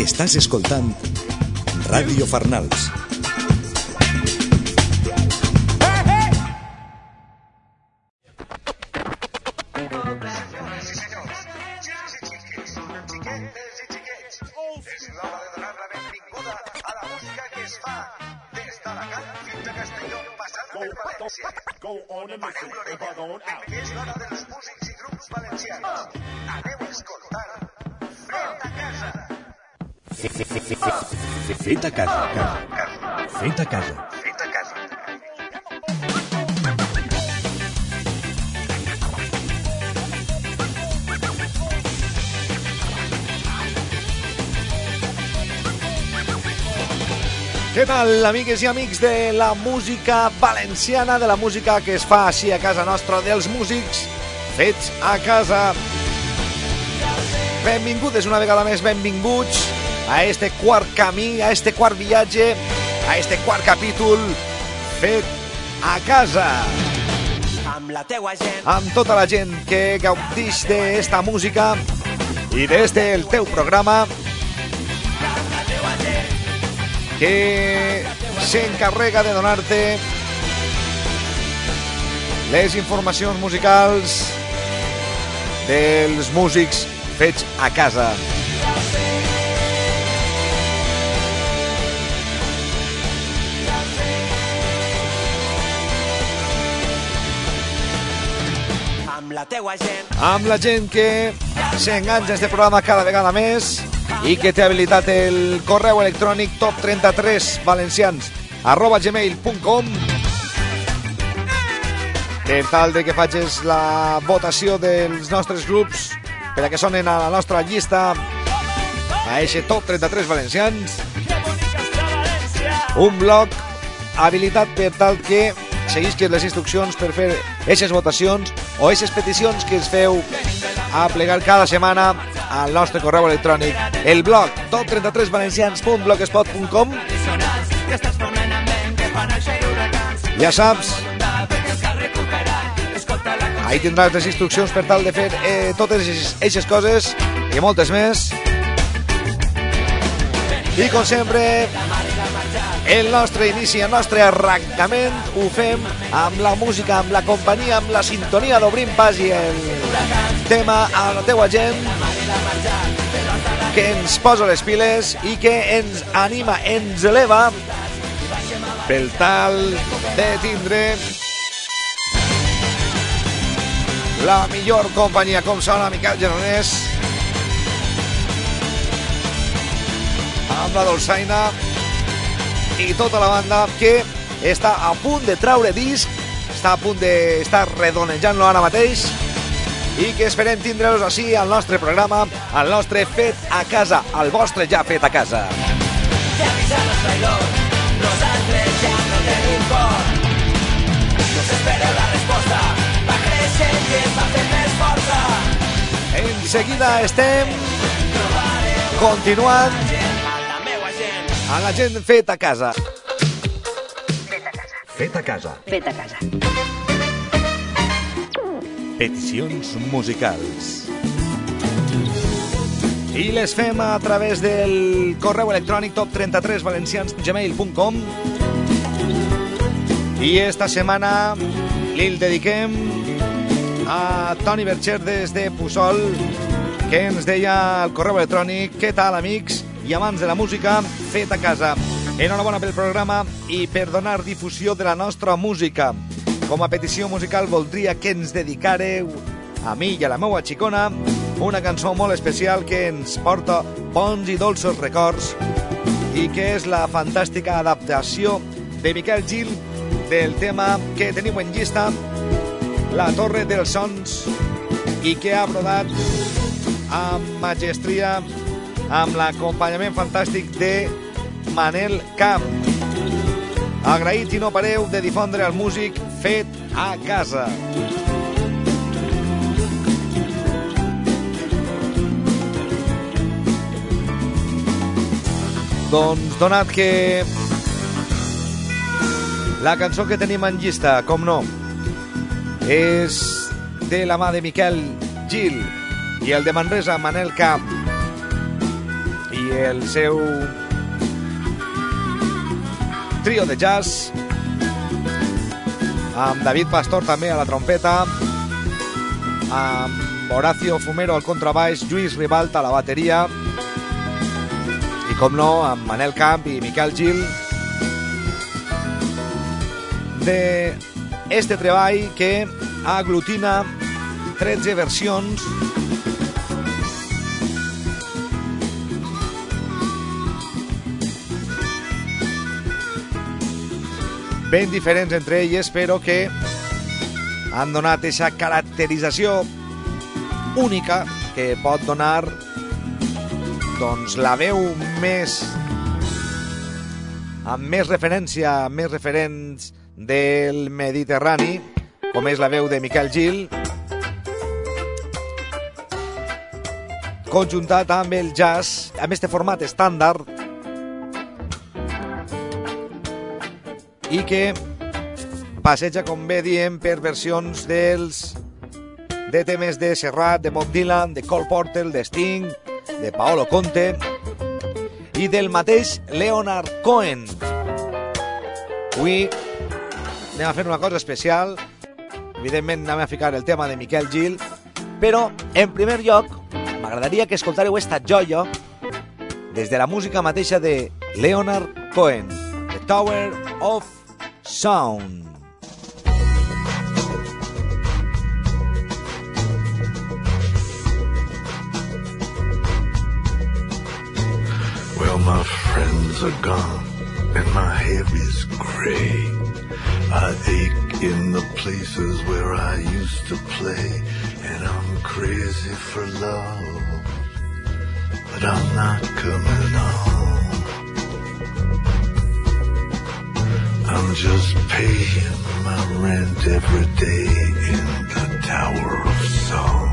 Estàs escoltant Ràdio Farnals. Tal, amigues i amics de la música valenciana, de la música que es fa així a casa nostra, dels músics fets a casa. Benvingudes una vegada més, benvinguts a este quart camí, a este quart viatge, a este quart capítol fet a casa. amb la teua gent. Amb tota la gent que gaudix d'esta música i d'este el teu programa que s'encarrega de donar-te les informacions musicals dels músics fets a casa. Amb la teua gent. Amb la gent que s'enganxa a este programa cada vegada més i que té habilitat el correu electrònic top33 valencians arroba gmail.com per tal de que facis la votació dels nostres grups per a que sonen a la nostra llista? A eixe top 33 valencians. Un blog habilitat per tal que seguisques les instruccions per fer aquestes votacions o aquestes peticions que ens feu a plegar cada setmana al nostre correu electrònic el blog top33valencians.blogspot.com ja saps. Ahí tindràs les instruccions per tal de fer eh, totes aquestes coses i moltes més. I com sempre el nostre inici, el nostre arrencament ho fem amb la música, amb la companyia, amb la sintonia d'Obrim Pas i el tema a la teua gent que ens posa les piles i que ens anima, ens eleva pel tal de tindre la millor companyia com sona Miquel Geronès amb la dolçaina i tota la banda que està a punt de traure disc, està a punt d'estar redonejant-lo ara mateix i que esperem tindre-los així al nostre programa, al nostre Fet a Casa, al vostre ja Fet a Casa. Ja avisant els traïdors, nosaltres ja no tenim por. No s'espera la resposta, va creixent i ens va fer més forta. En seguida estem continuant A la gent. a la gent Fet a Casa. Fet a casa. Fet a casa. Peticions musicals. I les fem a través del correu electrònic top33valencians.gmail.com I esta setmana li dediquem a Toni Bercher des de Puçol que ens deia al correu electrònic què tal amics i amants de la música fet a casa. Enhorabona pel programa i per donar difusió de la nostra música. Com a petició musical voldria que ens dedicareu a mi i a la meua xicona una cançó molt especial que ens porta bons i dolços records i que és la fantàstica adaptació de Miquel Gil del tema que teniu en llista La Torre dels Sons i que ha brodat amb magestria amb l'acompanyament fantàstic de Manel Camp. Agraït i no pareu de difondre el músic fet a casa. Doncs donat que la cançó que tenim en llista, com no, és de la mà de Miquel Gil i el de Manresa, Manel Camp. I el seu trio de jazz amb David Pastor també a la trompeta. Amb Horacio Fumero al contrabaix Lluís Ribalta a la bateria. I com no amb Manel Camp i Miquel Gil. De este treball que aglutina 13 versions ben diferents entre elles, però que han donat aquesta caracterització única que pot donar doncs, la veu més amb més referència, amb més referents del Mediterrani, com és la veu de Miquel Gil, conjuntat amb el jazz, amb este format estàndard, i que passeja, com bé diem, per versions dels de temes de Serrat, de Bob Dylan, de Cole Porter, de Sting, de Paolo Conte i del mateix Leonard Cohen. Avui anem a fer una cosa especial. Evidentment anem a ficar el tema de Miquel Gil, però en primer lloc m'agradaria que escoltareu esta joia des de la música mateixa de Leonard Cohen, The Tower of Sound. Well, my friends are gone and my hair is gray. I ache in the places where I used to play, and I'm crazy for love, but I'm not coming home. I'm just paying my rent every day in the Tower of Song.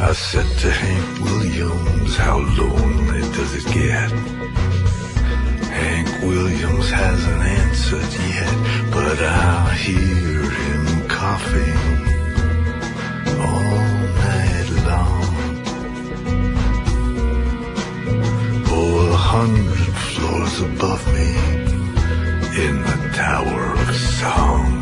I said to Hank Williams, how lonely does it get? Hank Williams hasn't answered yet, but I hear him coughing all hundred floors above me in the Tower of Song.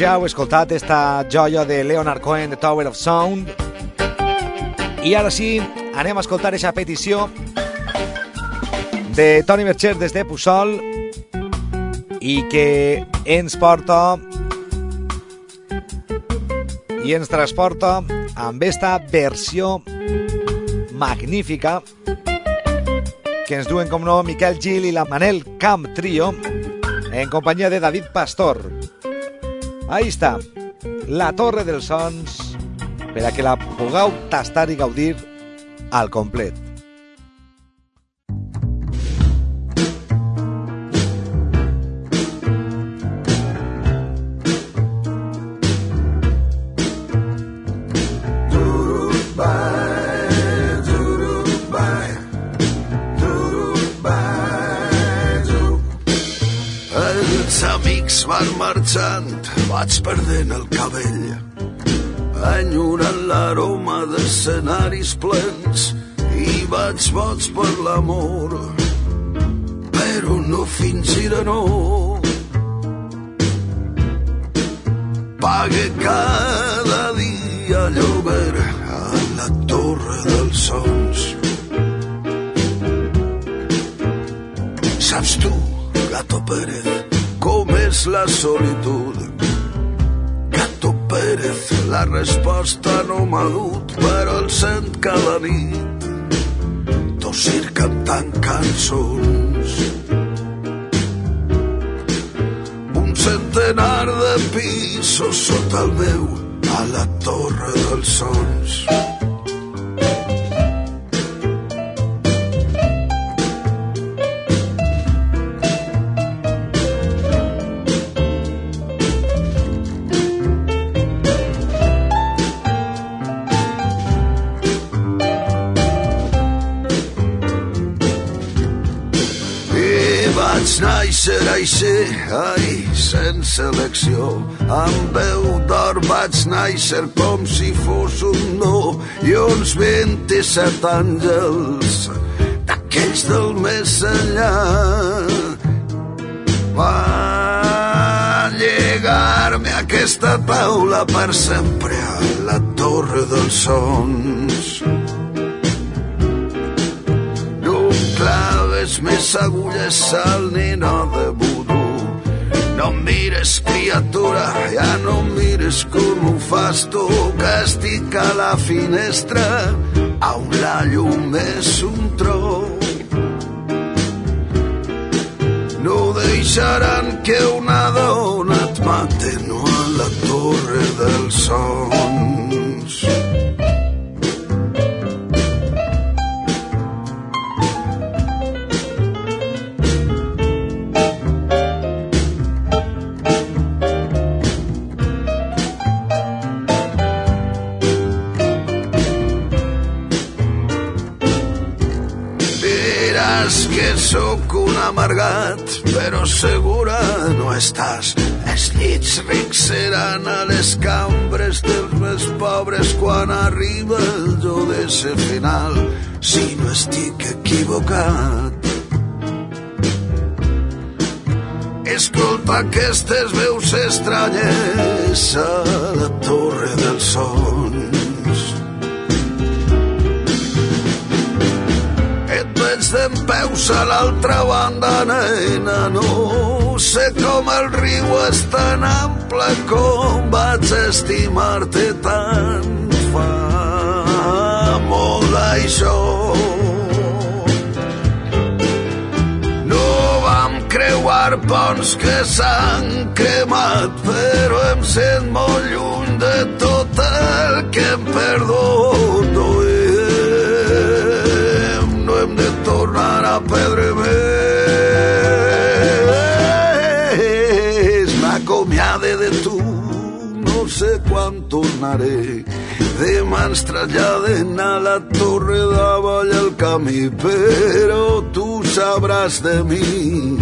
Ja heu escoltat esta joia de Leonard Cohen, The Tower of Sound. I ara sí, anem a escoltar aquesta petició de Toni Bercher des de Puçol i que ens porta i ens transporta amb esta versió magnífica que ens duen, com no, Miquel Gil i la Manel Camp Trio en companyia de David Pastor. Ahí està, la Torre dels Sons, per a que la pugueu tastar i gaudir al complet. Vaig perdent el cabell, enyorant l'aroma d'escenaris plens i vaig boig per l'amor, però no fingiré no. Pague cada dia lloguer a la torre dels sons. Saps tu, Gato Pérez, com és la solitud? La resposta no m'ha dut, però el sent cada nit. Tossir cantant cançons. Un centenar de pisos sota el meu a la torre dels sons. Néixer així, ai, sense elecció. Amb veu d'or vaig néixer com si fos un no i uns 27 àngels d'aquells del més enllà van llegar-me aquesta taula per sempre a la torre dels sons. No claves més agulles al nino de vudú. No em mires, criatura, ja no em mires com ho fas tu, que estic a la finestra, on la llum és un tro. No deixaran que una dona et mate, no a la torre dels sons. Que sóc un amargat, però segura no estàs. Els llits rics seran a les cambres dels més pobres quan arriba el jo de ser final, si no estic equivocat. Escolta aquestes veus estranyes a la torre dels sons. D'en peus a l'altra banda, nena, no sé com el riu és tan ample com vaig estimar-te tant fa molt d'això. No vam creuar ponts que s'han cremat, però em sent molt lluny de tot el que em perdono. Perdre més. M'acomiade de tu, no sé quan tornaré. Demà ens traslladen a la torre davall el camí, però tu sabràs de mi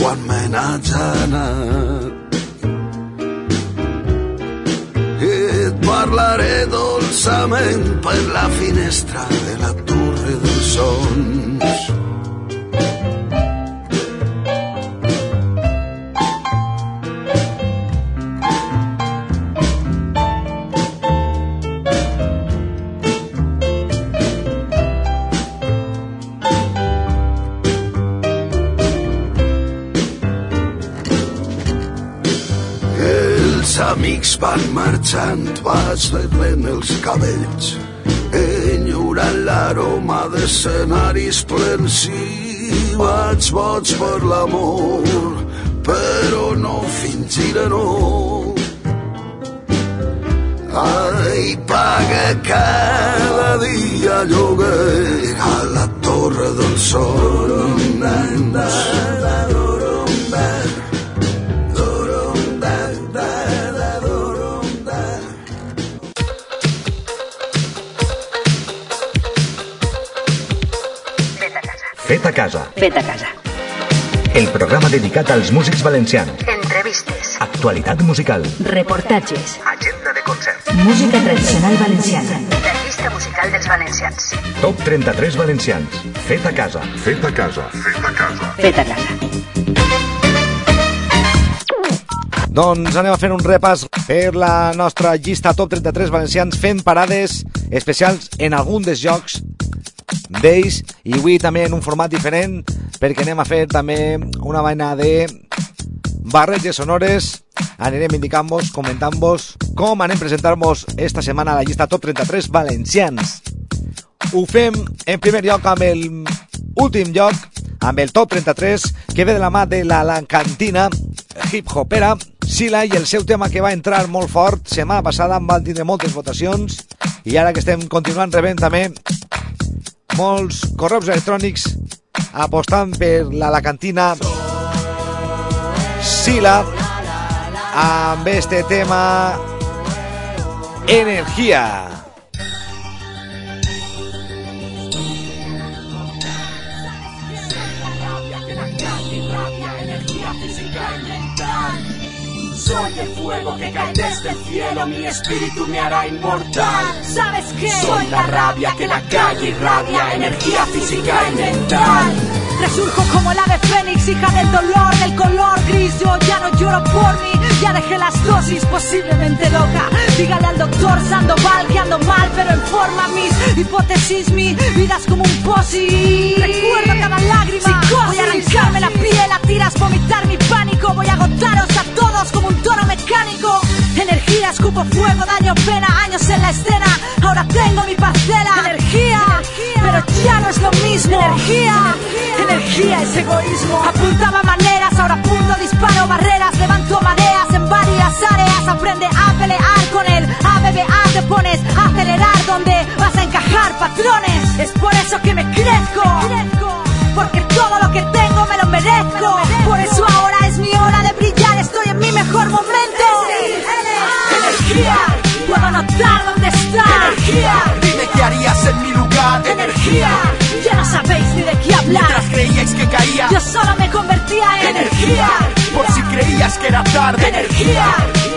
quan me n'haig. Et parlaré dolçament per la finestra de la torre dels sons. Amics van marxant, vaig veient els cabells, enyorant l'aroma d'escenaris plens i vaig boig per l'amor, però no fingiré no. Ai, paga cada dia lloguer a la torre del sol. Fet a casa, Fet a casa. el programa dedicat als músics valencians. Entrevistes. Actualitat musical, Reportatges. Agenda de concerts. Música tradicional valenciana. La llista musical dels valencians. top 33 valencians. Fet a casa. Fet a casa, fet a casa. Fet a casa. Doncs anem a fer un repàs per la nostra llista top 33 valencians fent parades especials en algun dels jocs d'ells. I avui també en un format diferent perquè anem a fer també una vaina de barreges sonores. Anirem indicant-vos, comentant-vos com anem presentant-vos esta setmana a la llista top 33 valencians. Ho fem en primer lloc amb el últim lloc amb el top 33 que ve de la mà de la Lancantina hip-hopera Sila i el seu tema que va entrar molt fort setmana passada en van tindre moltes votacions. I ara que estem continuant rebent també molts correus electrònics apostant per la Lacantina Sila amb este tema Energia. Soy el fuego que cae desde el cielo, mi espíritu me hará inmortal. ¿Sabes qué? Soy la rabia que la calle irradia, energía física y mental. Resurjo como el ave fénix, hija del dolor, del color gris. Yo ya no lloro por mí, ya dejé las dosis, posiblemente loca. Dígale al doctor Sandoval que ando mal, pero en forma mis hipótesis. Mi vida es como un posi. Recuerdo cada lágrima. Voy a arrancarme la piel a tiras, vomitar mi pánico. Voy a agotaros cera, escupo fuego, daño pena, años en la escena. Ahora tengo mi parcela, energía, pero ya no es lo mismo. Energía, energía es egoísmo. Apuntaba maneras, ahora apunto, disparo barreras, levanto mareas en varias áreas. Aprende a pelear con el ABBA, te pones a acelerar donde vas a encajar patrones. Es por eso que me crezco, porque todo lo que tengo me lo merezco. Por eso ahora es mi hora de brillar, estoy en mi mejor momento. Energía, puedo notar dónde está. Energía, Dime qué harías en mi lugar. energía, ya no sabéis ni de qué hablar. Mientras creíais que caía. Yo solo me convertía en energía, Por si creías que era tarde. energía,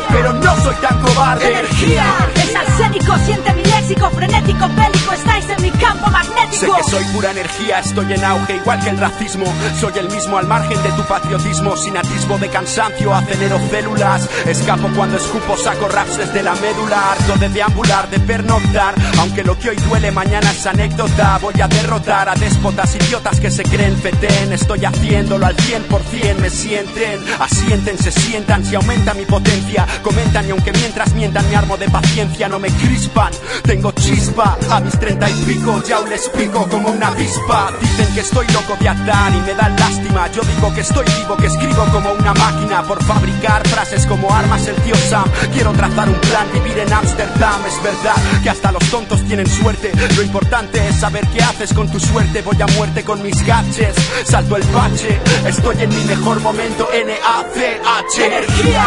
Pero no soy tan cobarde. energía. Es arsénico, siente mi léxico, frenético, bélico, estáis en mi campo Sé magnético. que soy pura energía, estoy en auge igual que el racismo. Soy el mismo al margen de tu patriotismo, sin atisbo de cansancio, acelero células. Escapo cuando escupo, saco raps desde la médula. Harto de deambular, de pernoctar. Aunque lo que hoy duele, mañana es anécdota. Voy a derrotar a déspotas idiotas que se creen fetén. Estoy haciéndolo al 100%, me sienten. Asienten, se sientan, si aumenta mi potencia. Comentan y aunque mientras mientan me armo de paciencia, no me crispan. Tengo chispa, a mis treinta y pico ya aún les pico como una avispa. Dicen que estoy loco de atar y me dan lástima. Yo digo que estoy vivo, que escribo como una máquina por fabricar frases como armas el tío Sam. Quiero trazar un plan, vivir en Ámsterdam. Es verdad que hasta los tontos tienen suerte. Lo importante es saber qué haces con tu suerte. Voy a muerte con mis gadgets, salto el bache. Estoy en mi mejor momento, N-A-C-H. Energía,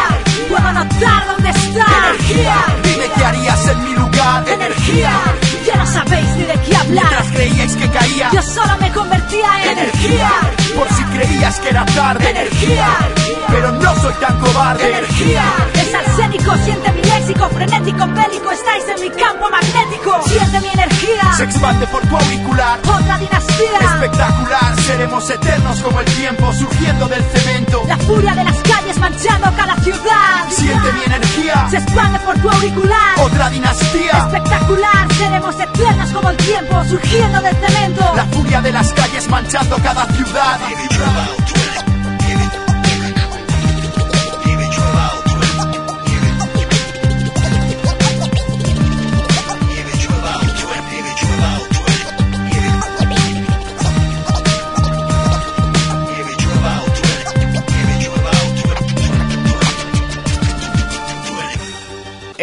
puedo notar dónde está. Energía, Dime qué harías en mi lugar. energía, ya no sabéis ni de qué hablar. Mientras creíais que caía. Yo solo me convertía en energía, Por si creías que era tarde. energía, Pero no soy tan cobarde. energía. Es arsénico, siente mi léxico, frenético, bélico, estáis en mi campo magnético. Siente mi energía, Se expande por tu auricular. otra dinastía. Espectacular, seremos eternos como el tiempo surgiendo del cemento. La furia de las calles manchando cada ciudad. Siente mi energía, Se expande por tu auricular. otra dinastía. Espectacular, seremos eternos como el tiempo, surgiendo del cemento. La furia de las calles manchando cada ciudad.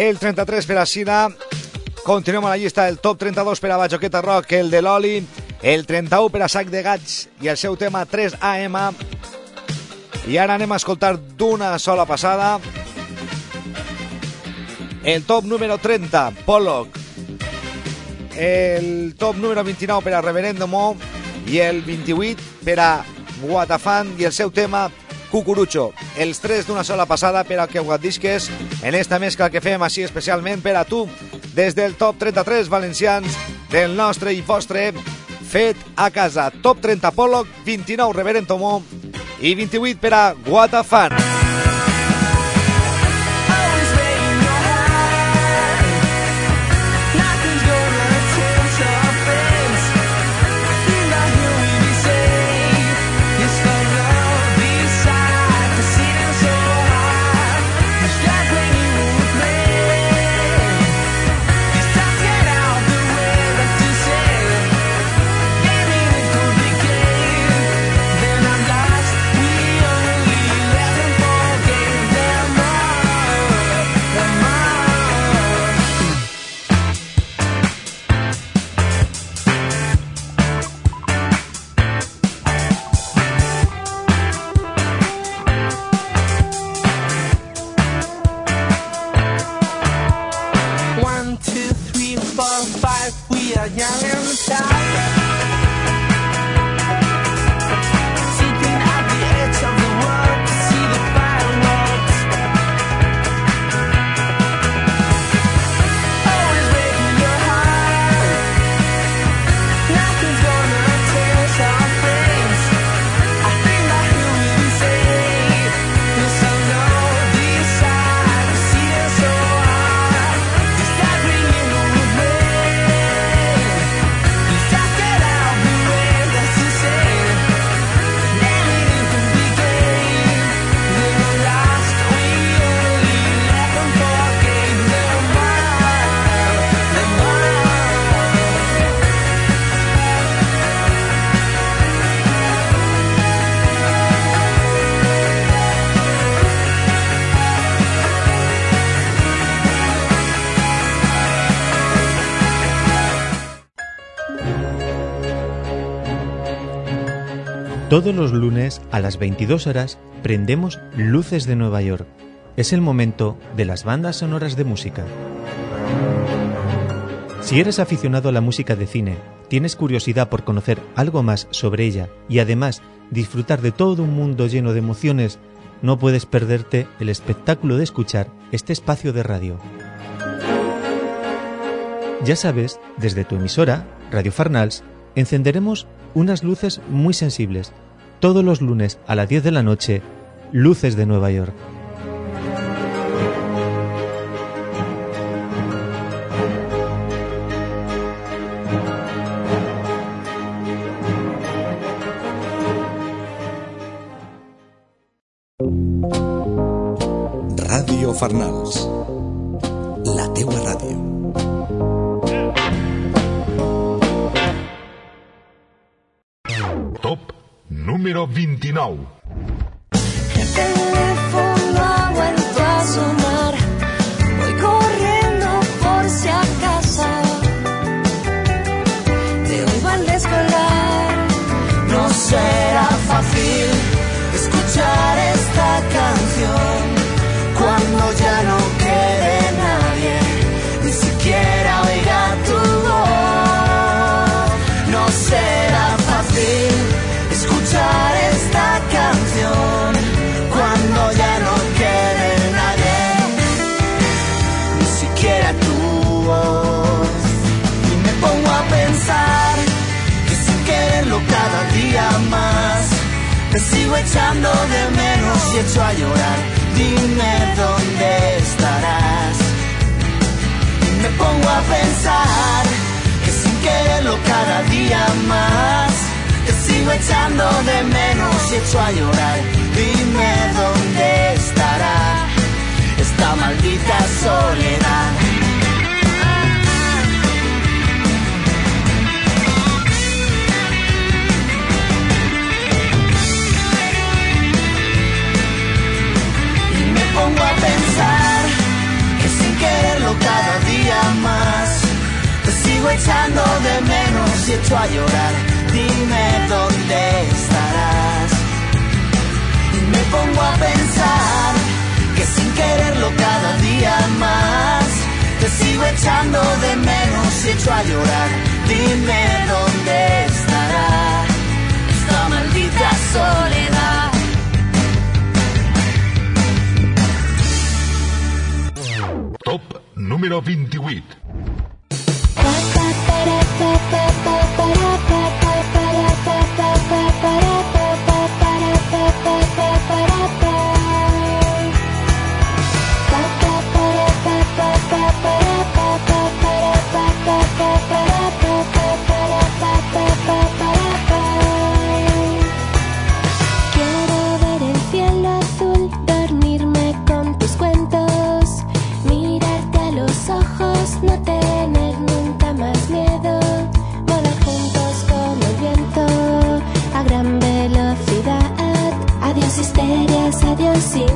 El 33 per a Sina. Continuem a la llista del top 32 per a Bajoqueta Rock, el de l'Oli, el 31 per a Sac de Gats i el seu tema 3AM. I ara anem a escoltar d'una sola passada el top número 30, Pollock. El top número 29 per a Reverendomo i el 28 per a Guatafan i el seu tema Cucurucho. Els tres d'una sola passada per a que ho disques en esta mescla que fem així especialment per a tu des del top 33 valencians del nostre i vostre fet a casa. Top 30 Pollock, 29 Reverend Tomó i 28 per a Guatafan. One, Todos los lunes a las 22 horas prendemos Luces de Nueva York. Es el momento de las bandas sonoras de música. Si eres aficionado a la música de cine, tienes curiosidad por conocer algo más sobre ella y además disfrutar de todo un mundo lleno de emociones, no puedes perderte el espectáculo de escuchar este espacio de radio. Ya sabes, desde tu emisora, Radio Farnals, encenderemos unas luces muy sensibles todos los lunes a las 10 de la noche, Luces de Nueva York. Ràdio Farnals. Número 29. El teléfono vuelto a sonar. Voy corriendo por si acaso te oigo al descolgar. No será fácil escuchar te sigo echando de menos y echo a llorar. Dime dónde estarás. Y me pongo a pensar que sin quererlo cada día más te sigo echando de menos y echo a llorar. Dime dónde estará esta maldita soledad. Pongo a pensar que sin quererlo cada día más te sigo echando de menos y echo a llorar. Dime dónde estarás. Y me pongo a pensar que sin quererlo cada día más te sigo echando de menos y echo a llorar. Dime dónde estará esta maldita soledad. Top número 28. Quiero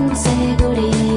검은색 우리.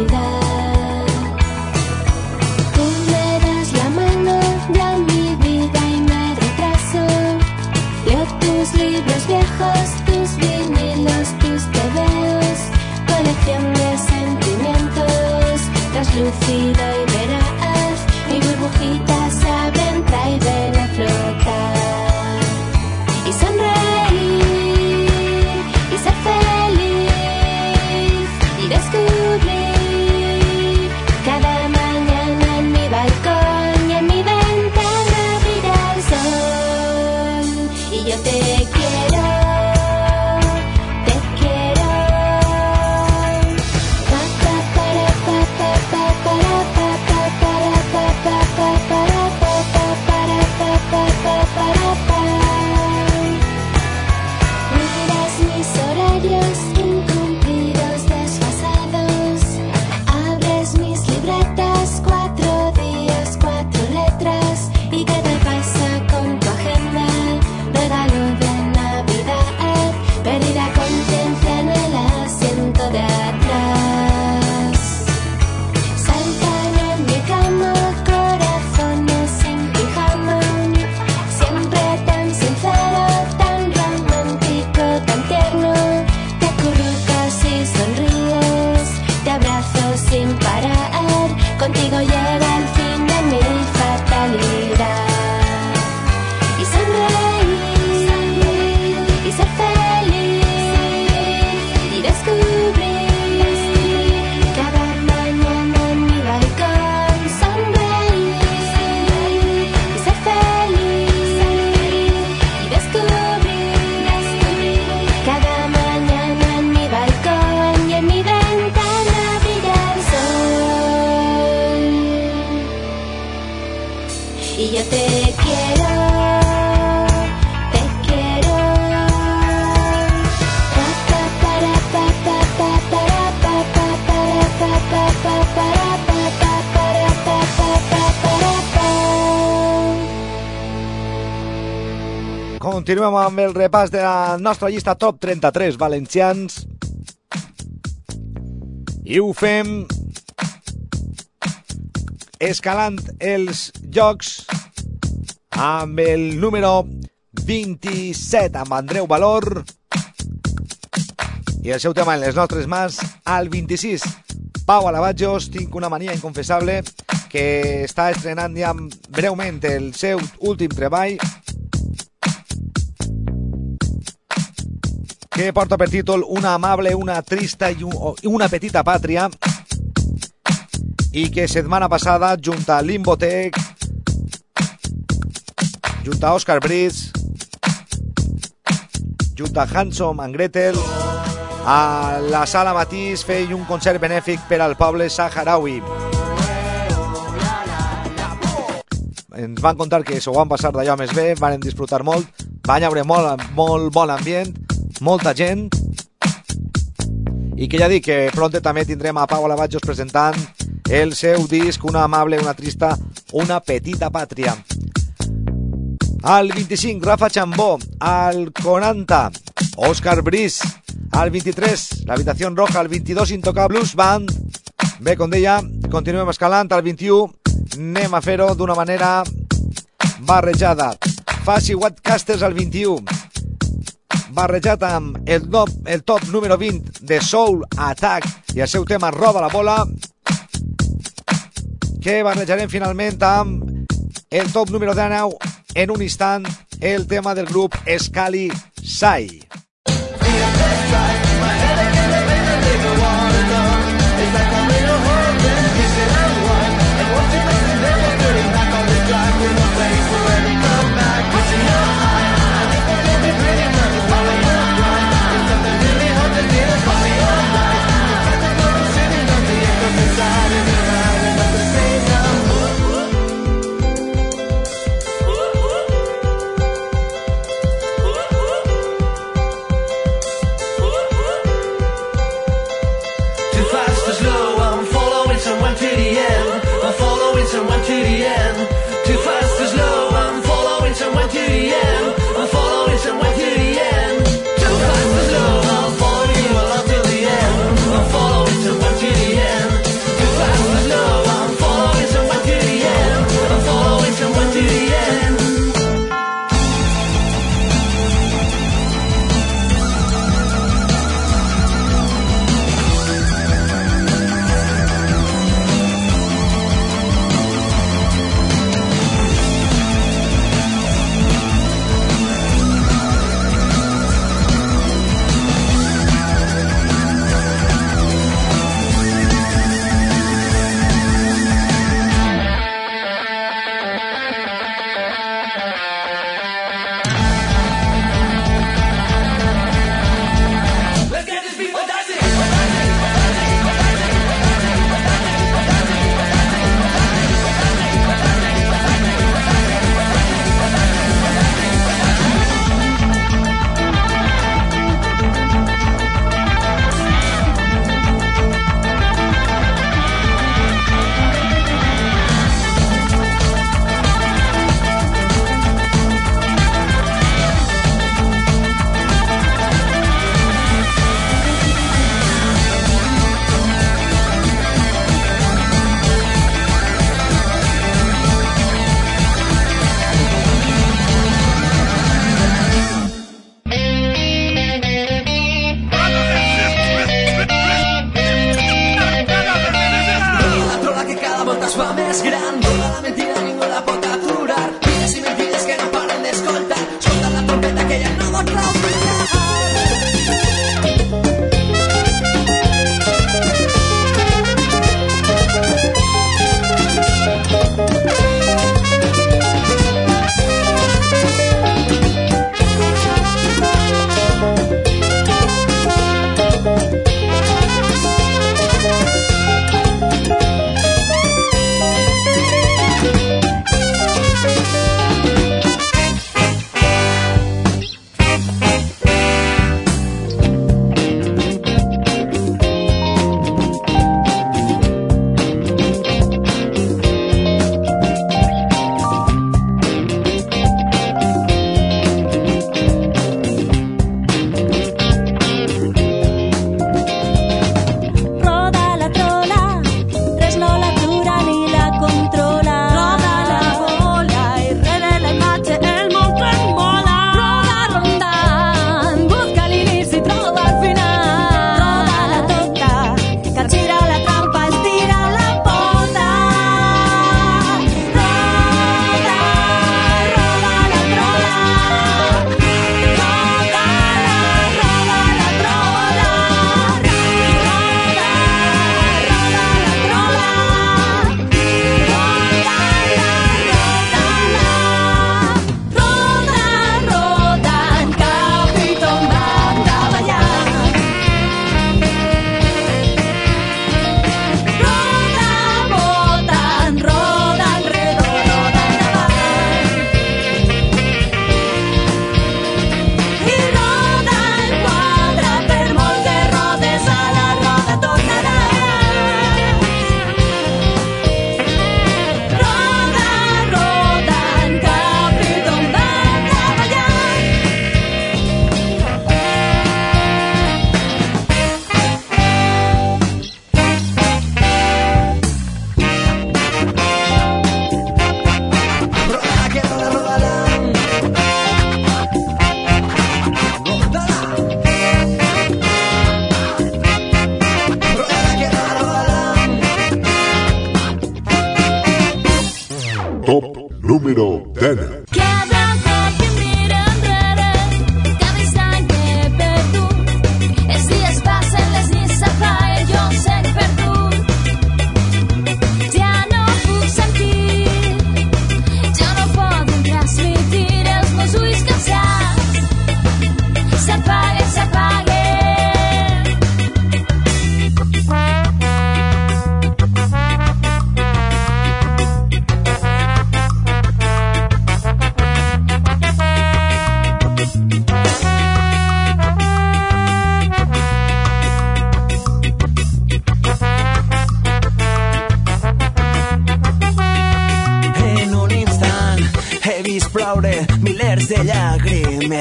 Continuem amb el repàs de la nostra llista top 33 valencians. I ho fem escalant els jocs amb el número 27 amb Andreu Valor i el seu tema en les nostres mans al 26 Pau Alabajos, tinc una mania inconfessable que està estrenant ja breument el seu últim treball que porta per títol Una amable, una trista i un- i una petita pàtria. I que setmana passada junt a Limbotec junt a Oscar Briz junt a Hansom and Gretel a la sala Matís feia un concert benèfic per al poble saharaui. Ens van contar que s'ho van passar d'allò més bé, van disfrutar molt, van haver molt, molt bon ambient, molta gent, i que ja dic que pronte també tindrem a Pau Alabajos presentant el seu disc Una amable, una trista, una petita pàtria. Al 25, Rafa Chambó. Al 40, Oscar Briz. Al 23, La Habitación Roja. Al 22, Intocables Band. Bé, com deia, continuem escalant. Al 21, anem a fer-ho d'una manera barrejada. Faci Whatcasters al 21 barrejat amb el, no, el top número 20 de Soul Attack. I el seu tema Roba la bola que barrejarem finalment amb el top número 19 en un instant el tema del grup Scali Sai. Ooh,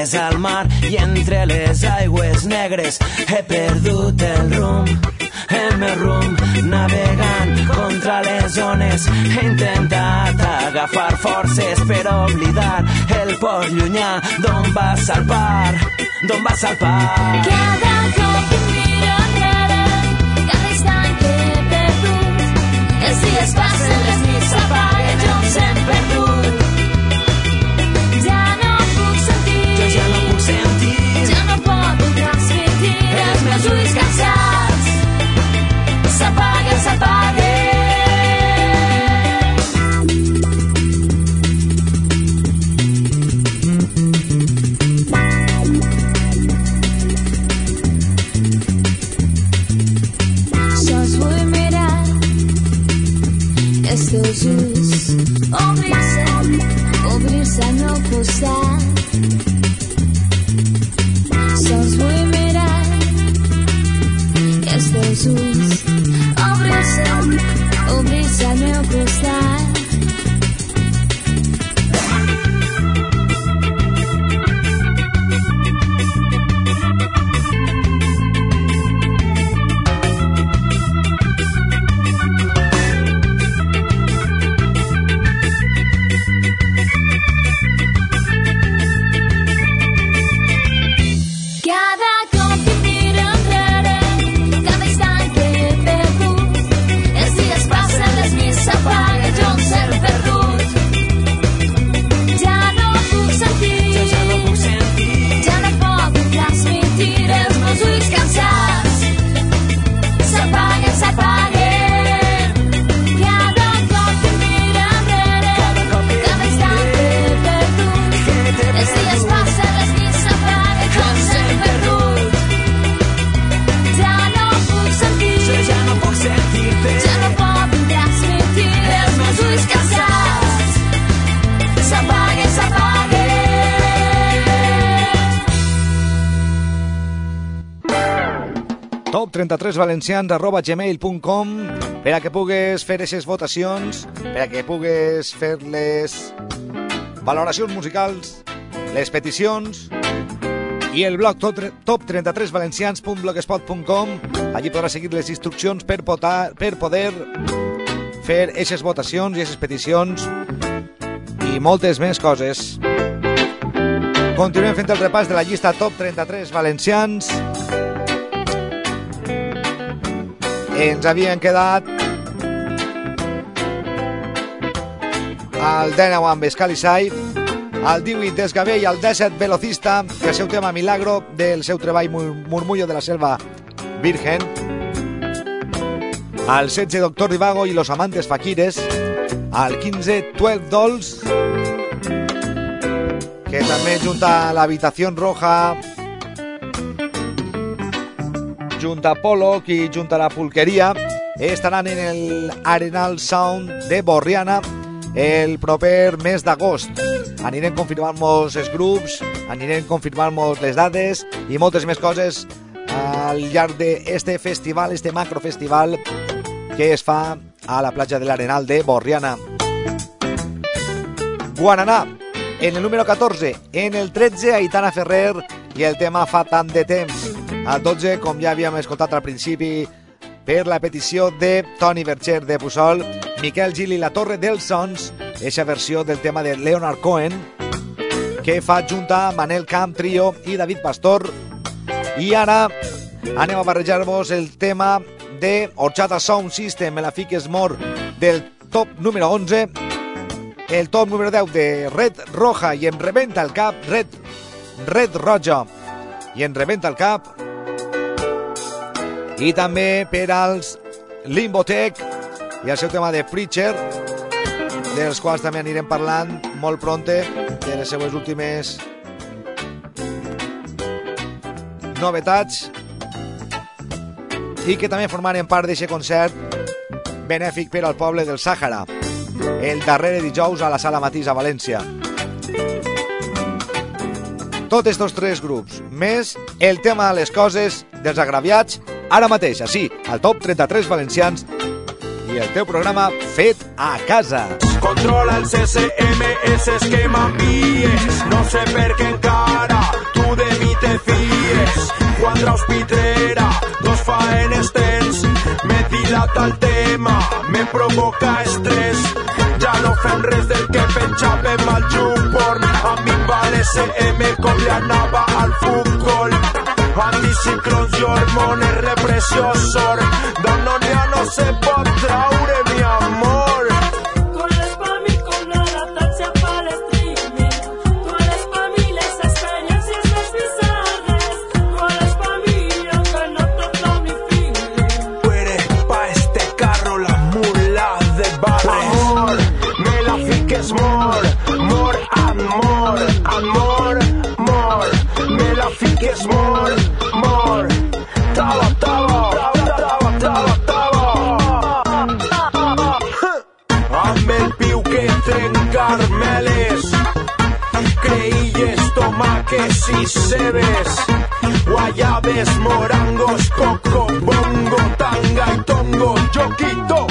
llàgrimes al mar i entre les aigües negres. He perdut el rumb el meu rumb navegant contra les ones he intentat agafar forces per oblidar el por llunyà d'on va salpar d'on va salpar. Cada cop que miro cada instant que he perdut, els dies passen, les nits s'apaguen, se apague. Sos voy a mirar estos ojos, obrirse. 33valencians.gmail.com per a que pugues fer aquestes votacions, per a que pugues fer les valoracions musicals, les peticions i el blog top33valencians.blogspot.com Allí podràs seguir les instruccions per, potar, per poder fer aquestes votacions i aquestes peticions i moltes més coses. Continuem fent el repàs de la llista Top 33 valencians. Ens havien quedat el 19 amb Escalisai, el 18 Desgavell, el 17 Velocista, que el seu tema Milagro, del seu treball Mur- Murmullo de la Selva Virgen, el 16 Doctor Divago i los amantes faquires, el 15 12 Dolls, que també junta l'habitació roja junta Pollock i junta la Pulqueria estaran en el Arenal Sound de Borriana el proper mes d'agost. Anirem confirmant-nos els grups, anirem confirmant-nos les dades i moltes més coses al llarg d'este festival, este macrofestival que es fa a la platja de l'Arenal de Borriana. Guananà, en el número 14, en el 13, Aitana Ferrer i el tema Fa tant de temps. Al 12, com ja havíem escoltat al principi, per la petició de Toni Berger de Puçol, Miquel Gil i la Torre dels Sons, eixa versió del tema de Leonard Cohen, que fa junta Manel Camp Trio i David Pastor. I ara anem a barrejar-vos el tema de Horchata Sound System, me la fiques mort del top número 11, el top número 10 de Red Roja i em rebenta el cap Red, Red Roja i em rebenta el cap i també per als Limbotech i el seu tema de Preacher dels quals també anirem parlant molt pronte de les seues últimes novetats i que també formaren part d'aquest concert benèfic per al poble del Sàhara el darrere dijous a la Sala Matís a València. Tots estos tres grups, més el tema de les coses dels agraviats, ara mateix, així, al top 33 valencians i el teu programa fet a casa. Controla el CCM, ese esquema m'envies. No sé per què encara tu de mi te fies. Quadra hospitrera, dos faenes tens. Me dilata el tema, me provoca estrès. Ja no fem res del que penjàvem al YouPorn. A mi em va l'SM com li anava al futbol. anticiclons i hormones repressió sort, d'on no n'hi ha no se pot traure, mi amor. Mercedes, guayabes, morangos, coco, bongo, tanga y tongo, yo quito.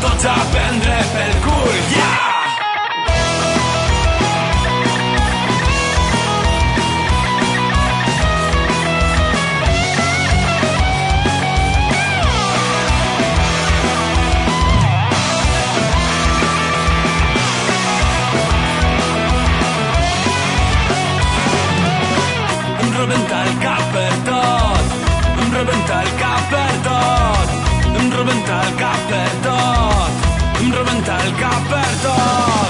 tutto già ben per cui yeah! bocca aperta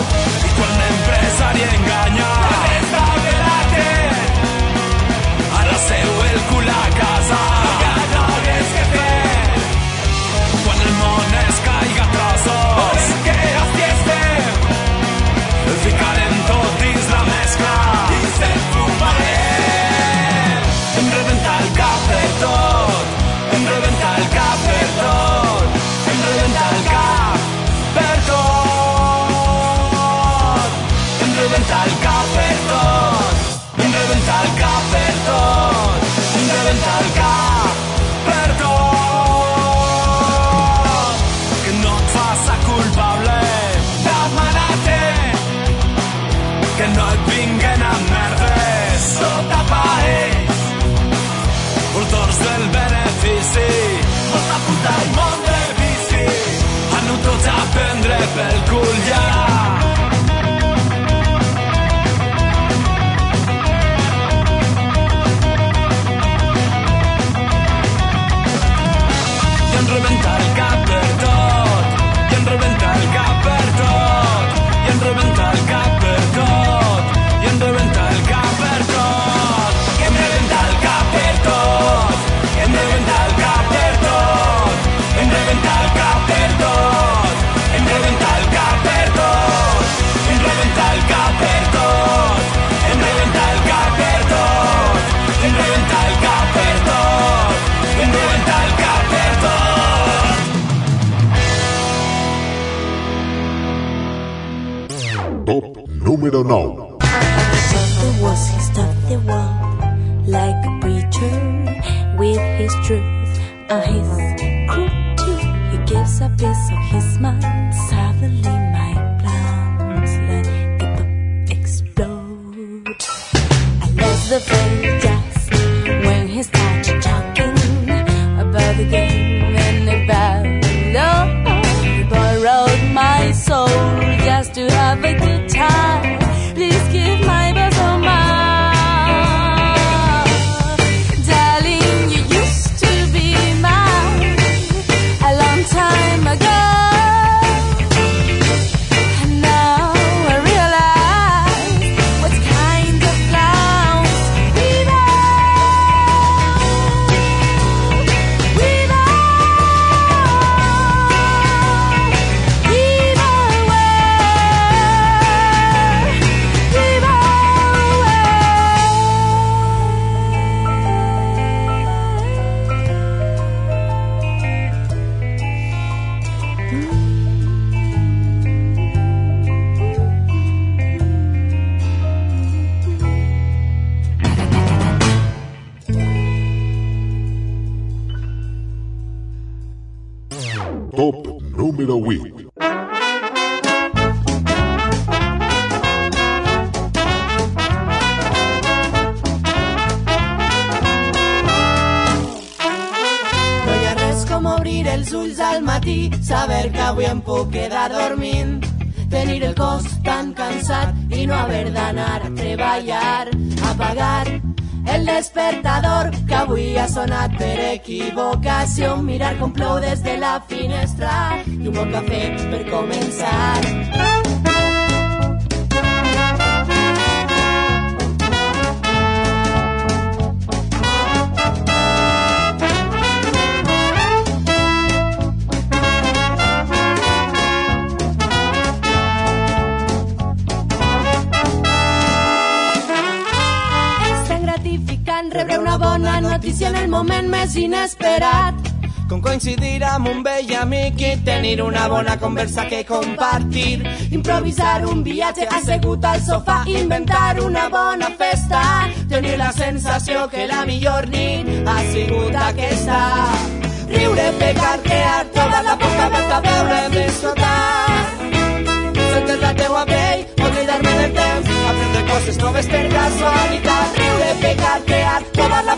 don't know. equivocación mirar con desde la finestra y un buen cafè per començar. El moment més inesperat. Com coincidir amb un vell amic i tenir una bona conversa que compartir. Improvisar un viatge assegut al sofà, inventar una bona festa, tenir la sensació que la millor nit ha sigut aquesta. Riure, pecar, crear, tota la boca oberta, veure, disfrutar. Sentir la teua pell, oblidar-me del temps, aprendre coses noves per casualitat. Riure, pecar, crear, tota la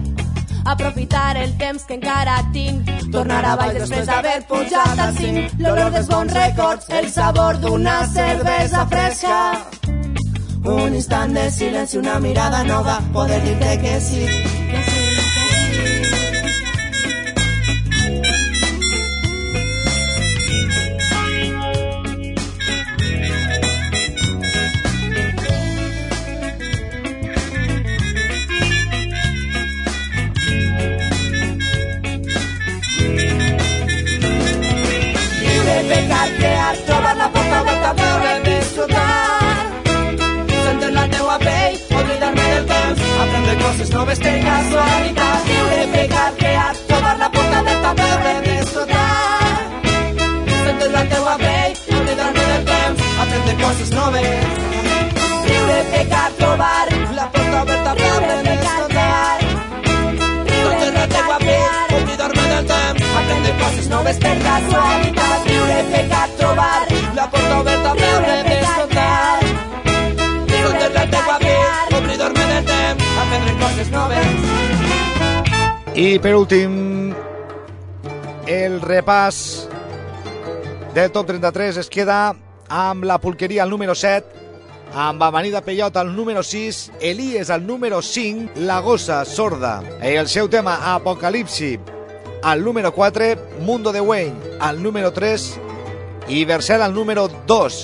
Aprofitar el temps que encara tinc. Tornar a baix després d'haver pujat al cim. L'olor dels bons records El sabor d'una cervesa fresca. Un instant de silenci, una mirada nova Poder dir-te que sí sus nubes tenga su habitación de pegar que a tomar la puerta del tablero de disfrutar. Sentir la antigua olvidarme del temps, aprender con sus nubes. Libre pegar, la puerta de disfrutar. Olvidarme del temps, aprender con sus nubes tenga su habitación. I per últim, el repàs del top 33 es queda amb la pulqueria al número 7, amb Amanida Peyot al número 6, Elies al número 5, La Gossa Sorda, el seu tema Apocalipsi al número 4, Mundo de Wayne al número 3 i Versel al número 2.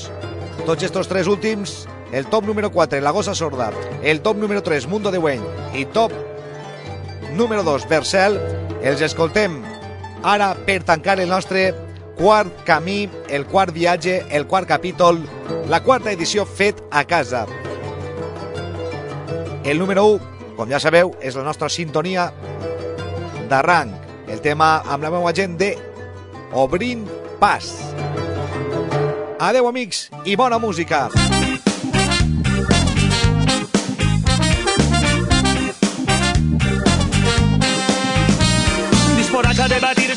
Tots estos tres últims, el top número 4, La Gossa Sorda, el top número 3, Mundo de Wayne i top número 2, Versel, els escoltem ara per tancar el nostre quart camí, el quart viatge, el quart capítol, la quarta edició fet a casa. El número 1, com ja sabeu, és la nostra sintonia d'arranc, el tema amb la meva gent de Obrint Pas. Adeu, amics, i bona música. Disposats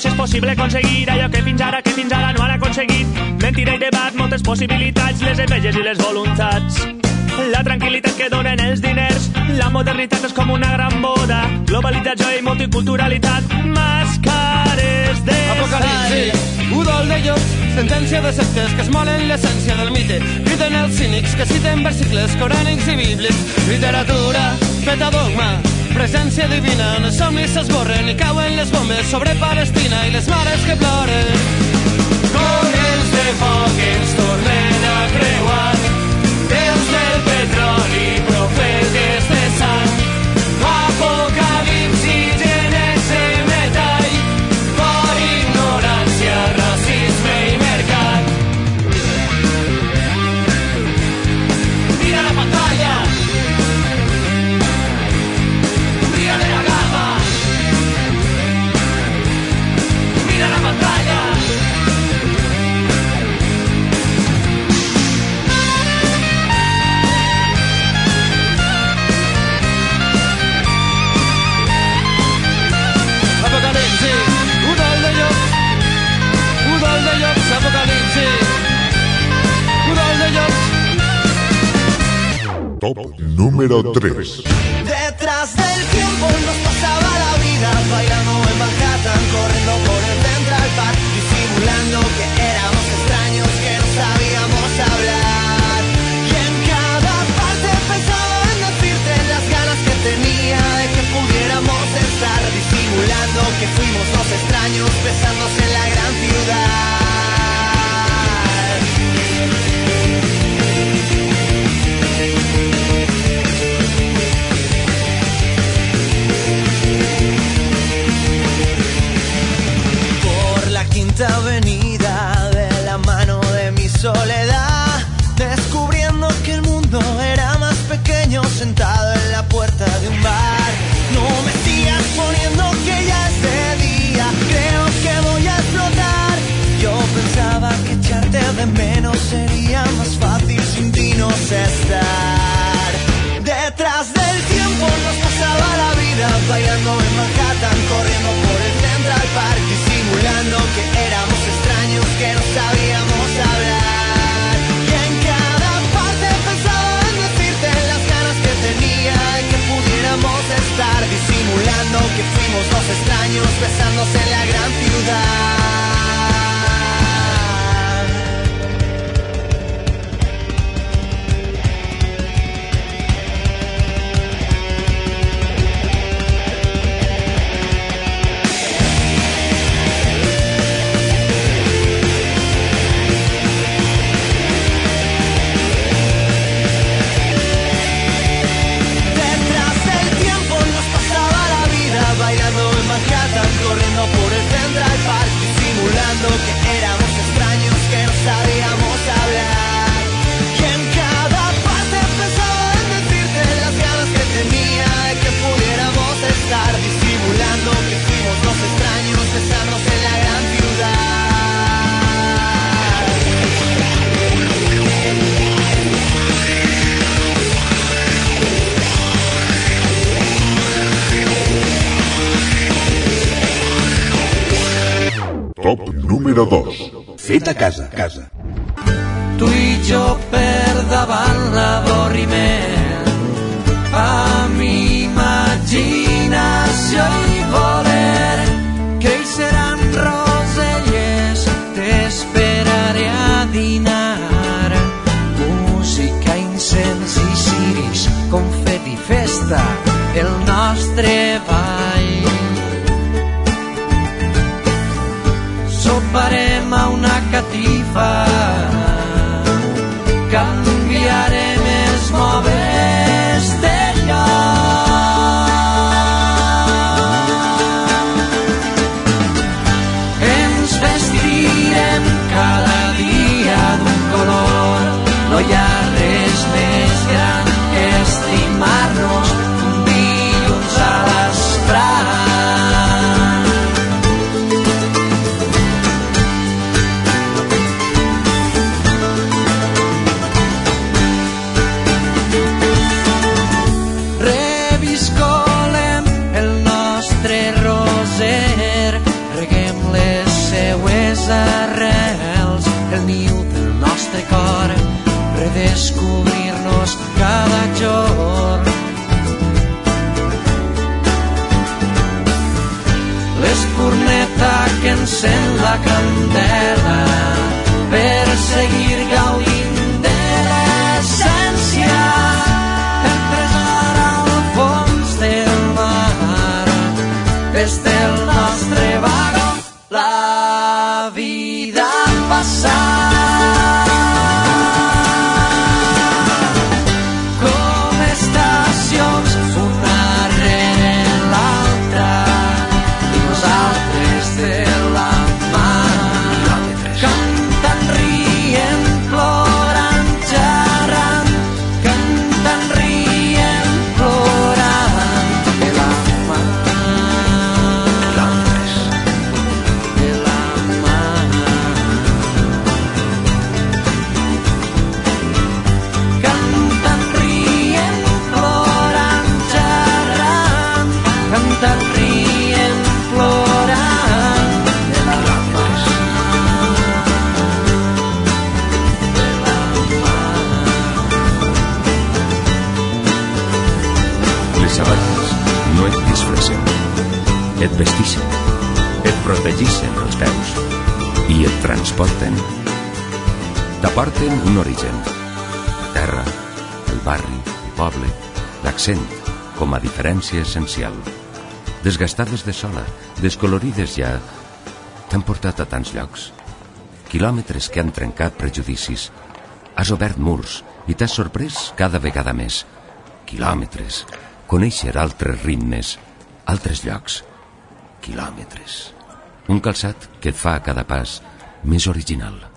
debatir si és possible aconseguir allò que fins ara, que fins ara no han aconseguit. Mentira i debat, moltes possibilitats, les enveges i les voluntats. La tranquil·litat que donen els diners, la modernitat és com una gran boda, globalització i multiculturalitat, màscares de Apocalipsi, udol de llops, sentència de sectes que es molen l'essència del mite. Criden els cínics que citen versicles corànics i bíblics. Literatura, feta dogma, presència divina. En els somnis s'esborren i cauen les bombes sobre Palestina i les mares que ploren. Corrents de foc ens tornen a creuar, déus del petroli, Top número 3. Detrás del tiempo fuimos dos extraños besándose en la gran ciudad. cazan corriendo por el Central Park, simulando que Top número 2. Fet a casa, casa. Tu i jo per davant l'avorriment amb imaginació i voler creixeran roselles t'esperaré a dinar. Música, incens i ciris confeti, festa el nostre ball soparem a una catifa T'aporten un origen, la terra, el barri, el poble, l'accent, com a diferència essencial. Desgastades de sola, descolorides ja, t'han portat a tants llocs. Quilòmetres que han trencat prejudicis. Has obert murs i t'has sorprès cada vegada més. Quilòmetres. Conèixer altres ritmes, altres llocs. Quilòmetres. Un calçat que et fa a cada pas més original.